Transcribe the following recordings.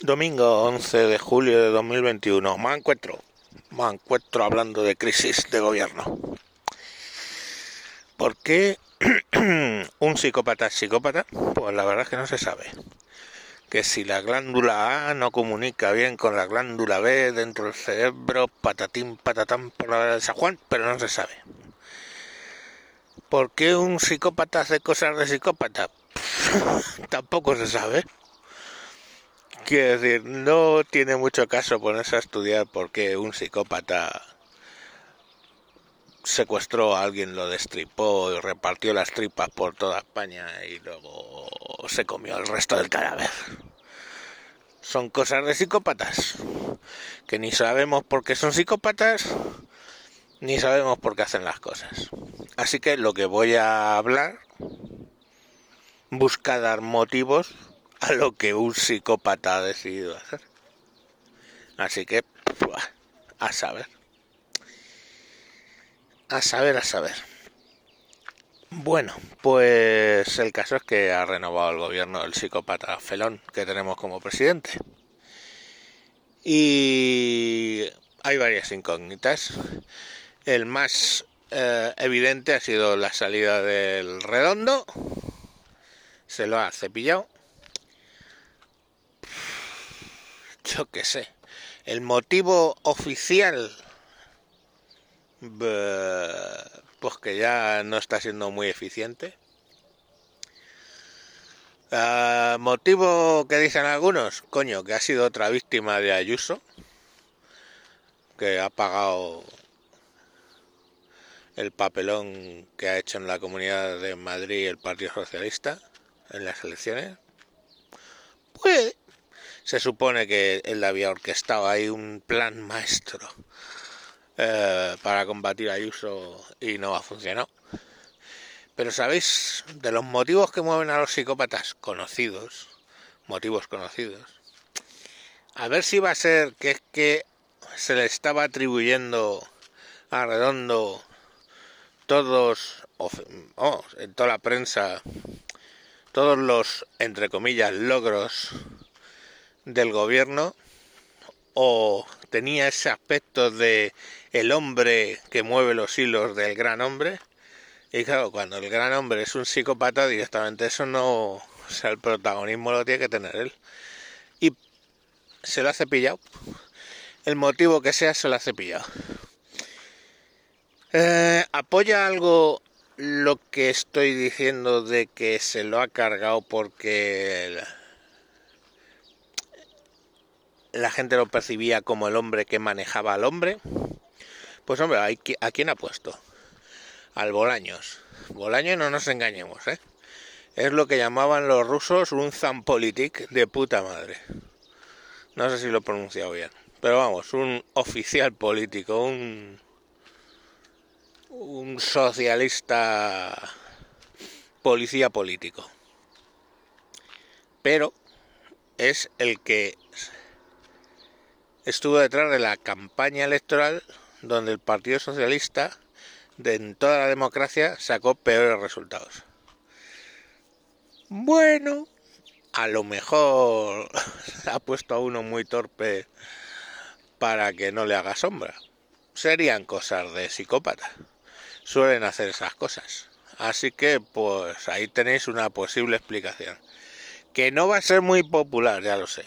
Domingo 11 de julio de 2021. Me encuentro. Me encuentro hablando de crisis de gobierno. ¿Por qué un psicópata es psicópata? Pues la verdad es que no se sabe. Que si la glándula A no comunica bien con la glándula B dentro del cerebro, patatín, patatán por la de San Juan, pero no se sabe. ¿Por qué un psicópata hace cosas de psicópata? Tampoco se sabe. Quiero decir, no tiene mucho caso ponerse a estudiar por qué un psicópata secuestró a alguien, lo destripó y repartió las tripas por toda España y luego se comió el resto del cadáver. Son cosas de psicópatas, que ni sabemos por qué son psicópatas, ni sabemos por qué hacen las cosas. Así que lo que voy a hablar busca dar motivos a lo que un psicópata ha decidido hacer. Así que, a saber. A saber, a saber. Bueno, pues el caso es que ha renovado el gobierno el psicópata Felón que tenemos como presidente. Y hay varias incógnitas. El más eh, evidente ha sido la salida del redondo. Se lo ha cepillado yo qué sé, el motivo oficial, pues que ya no está siendo muy eficiente. Ah, motivo que dicen algunos, coño, que ha sido otra víctima de Ayuso, que ha pagado el papelón que ha hecho en la Comunidad de Madrid el Partido Socialista en las elecciones. Pues se supone que él había orquestado ahí un plan maestro eh, para combatir a Ayuso y no ha funcionado. Pero sabéis, de los motivos que mueven a los psicópatas conocidos, motivos conocidos, a ver si va a ser que es que se le estaba atribuyendo a Redondo todos, en toda la prensa, todos los, entre comillas, logros del gobierno o tenía ese aspecto de el hombre que mueve los hilos del gran hombre. Y claro cuando el gran hombre es un psicópata directamente eso no sea el protagonismo lo tiene que tener él. Y se lo ha cepillado el motivo que sea se lo ha cepillado eh, apoya algo lo que estoy diciendo de que se lo ha cargado porque la gente lo percibía como el hombre que manejaba al hombre. Pues hombre, ¿a quién ha puesto? Al Bolaños. Bolaños no nos engañemos, ¿eh? Es lo que llamaban los rusos un zampolitik de puta madre. No sé si lo he pronunciado bien. Pero vamos, un oficial político, un, un socialista policía político. Pero es el que estuvo detrás de la campaña electoral donde el Partido Socialista de en toda la democracia sacó peores resultados. Bueno, a lo mejor ha puesto a uno muy torpe para que no le haga sombra. Serían cosas de psicópata. Suelen hacer esas cosas. Así que pues ahí tenéis una posible explicación. Que no va a ser muy popular, ya lo sé.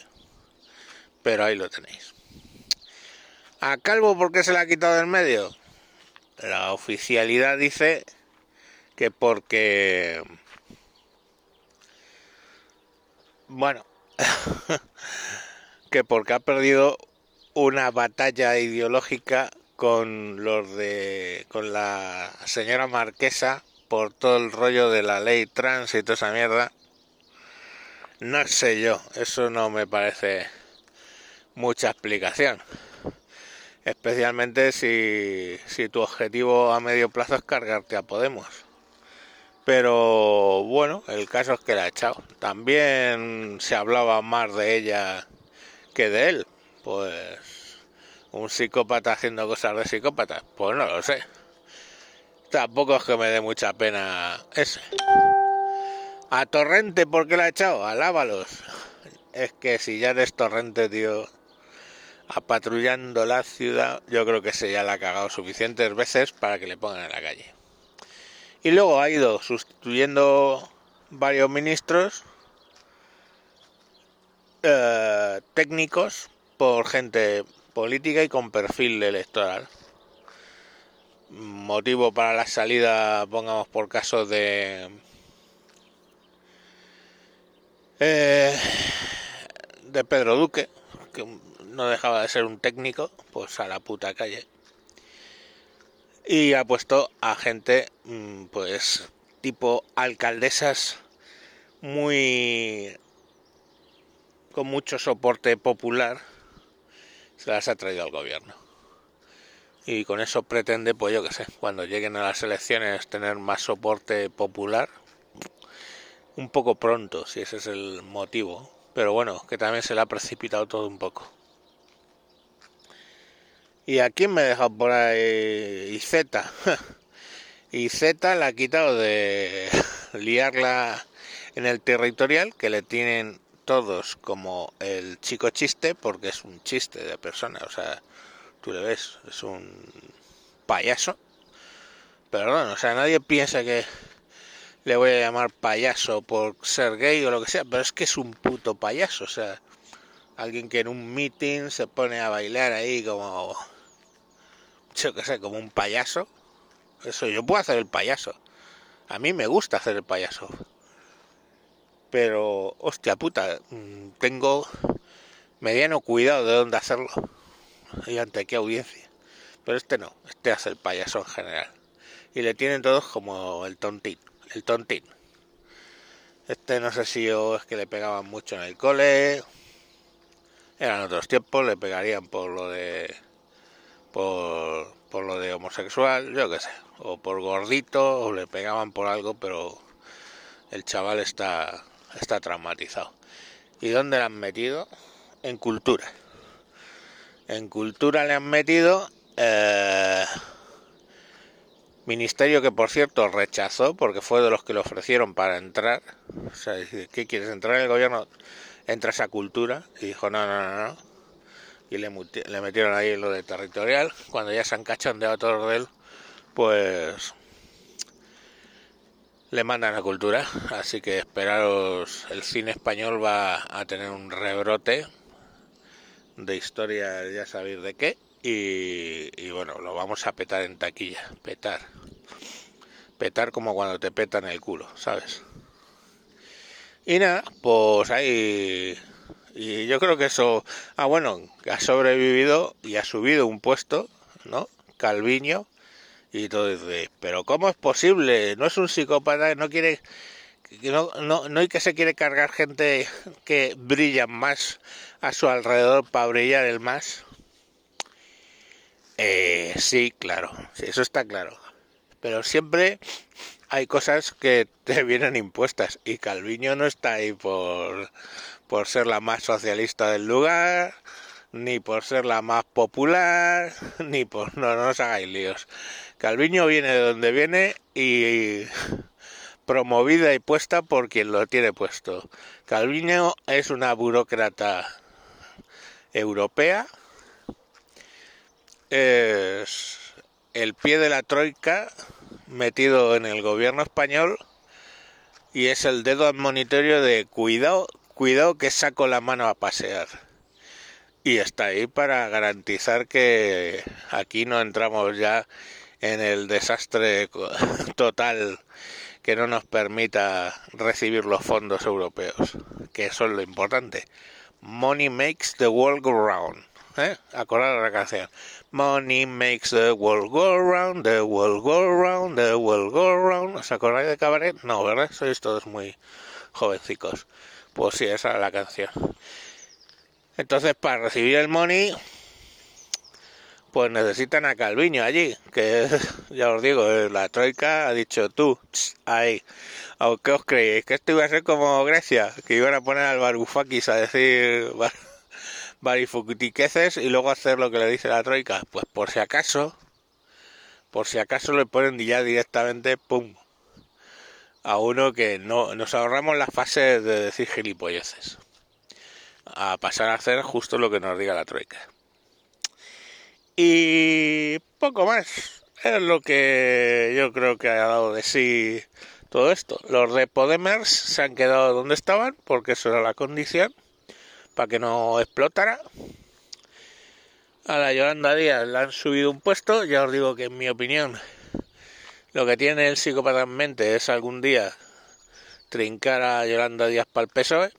Pero ahí lo tenéis. ¿A Calvo por qué se le ha quitado del medio? La oficialidad dice que porque... Bueno, que porque ha perdido una batalla ideológica con los de con la señora marquesa por todo el rollo de la ley trans y toda esa mierda. No sé yo, eso no me parece mucha explicación especialmente si, si tu objetivo a medio plazo es cargarte a Podemos. Pero bueno, el caso es que la ha echado. También se hablaba más de ella que de él. Pues un psicópata haciendo cosas de psicópata. Pues no lo sé. Tampoco es que me dé mucha pena ese. A Torrente, ¿por qué la ha echado? Alábalos. es que si ya eres torrente, tío, apatrullando la ciudad, yo creo que se ya la ha cagado suficientes veces para que le pongan en la calle. Y luego ha ido sustituyendo varios ministros eh, técnicos por gente política y con perfil electoral. Motivo para la salida, pongamos por caso de... Eh, de Pedro Duque, que no dejaba de ser un técnico, pues a la puta calle. Y ha puesto a gente, mm, pues, tipo alcaldesas muy con mucho soporte popular se las ha traído al gobierno. Y con eso pretende pues yo que sé cuando lleguen a las elecciones tener más soporte popular un poco pronto si ese es el motivo. Pero bueno que también se le ha precipitado todo un poco y aquí me he dejado por ahí Z. Y Z la ha quitado de liarla en el territorial que le tienen todos como el chico chiste porque es un chiste de persona, o sea, tú le ves, es un payaso. Bueno, o sea, nadie piensa que le voy a llamar payaso por ser gay o lo que sea, pero es que es un puto payaso, o sea, alguien que en un meeting se pone a bailar ahí como yo que sé, como un payaso. Eso yo puedo hacer el payaso. A mí me gusta hacer el payaso pero hostia puta, mm, tengo mediano cuidado de dónde hacerlo y ante qué audiencia. Pero este no, este hace el payaso en general. Y le tienen todos como el tontín, el tontín. Este no sé si es que le pegaban mucho en el cole. Eran otros tiempos, le pegarían por lo de por, por lo de homosexual, yo qué sé, o por gordito, o le pegaban por algo, pero el chaval está está traumatizado. ¿Y dónde le han metido? En cultura. En cultura le han metido eh, ministerio que por cierto rechazó porque fue de los que le ofrecieron para entrar. O sea, ¿qué quieres entrar en el gobierno? Entras a cultura y dijo no, no, no, no. Y le, le metieron ahí lo de territorial. Cuando ya se han cachondeado todos de él, pues le mandan a cultura, así que esperaros, el cine español va a tener un rebrote de historia, ya sabéis de qué, y, bueno, lo vamos a petar en taquilla, petar, petar como cuando te petan el culo, ¿sabes? Y nada, pues ahí, y yo creo que eso, ah bueno, ha sobrevivido y ha subido un puesto, ¿no? Calviño, y todo dice, pero ¿cómo es posible? No es un psicópata, no quiere, no, no, no hay que se quiere cargar gente que brilla más a su alrededor para brillar el más. Eh, sí, claro, eso está claro. Pero siempre hay cosas que te vienen impuestas y Calviño no está ahí por, por ser la más socialista del lugar, ni por ser la más popular, ni por... No, no os hagáis líos. Calviño viene de donde viene y promovida y puesta por quien lo tiene puesto. Calviño es una burócrata europea, es el pie de la troika metido en el gobierno español y es el dedo admonitorio de cuidado, cuidado que saco la mano a pasear. Y está ahí para garantizar que aquí no entramos ya en el desastre total que no nos permita recibir los fondos europeos, que eso es lo importante. Money makes the world go round. ¿Eh? Acordar la canción. Money makes the world go round, the world go round, the world go round. ¿Os acordáis de cabaret? No, ¿verdad? Sois todos muy jovencicos. Pues sí, esa es la canción. Entonces, para recibir el money, pues necesitan a Calviño allí, que ya os digo, eh, la troika ha dicho tú, ahí, ¿qué os creéis? Que esto iba a ser como Grecia, que iban a poner al Barufakis a decir barifutiqueces y luego hacer lo que le dice la troika. Pues por si acaso, por si acaso le ponen ya directamente, pum, a uno que no nos ahorramos la fase de decir gilipolleces. a pasar a hacer justo lo que nos diga la troika. Y poco más. Es lo que yo creo que ha dado de sí todo esto. Los de Podemers se han quedado donde estaban, porque eso era la condición, para que no explotara. A la Yolanda Díaz le han subido un puesto, ya os digo que en mi opinión lo que tiene el psicópata en mente es algún día trincar a Yolanda Díaz para el PSOE,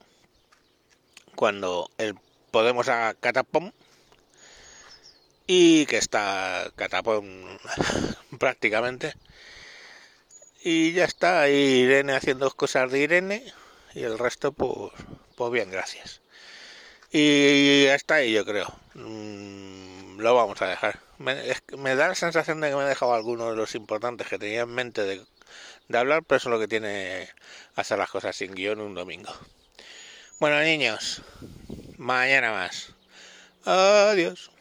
cuando el Podemos haga catapom y que está catapón prácticamente. Y ya está, ahí Irene haciendo cosas de Irene y el resto pues, pues bien, gracias. Y hasta ahí yo creo. Lo vamos a dejar. Me, me, da la sensación de que me he dejado algunos de los importantes que tenía en mente de, de hablar, pero eso es lo que tiene hacer las cosas sin guion un domingo. Bueno niños, mañana más. Adiós.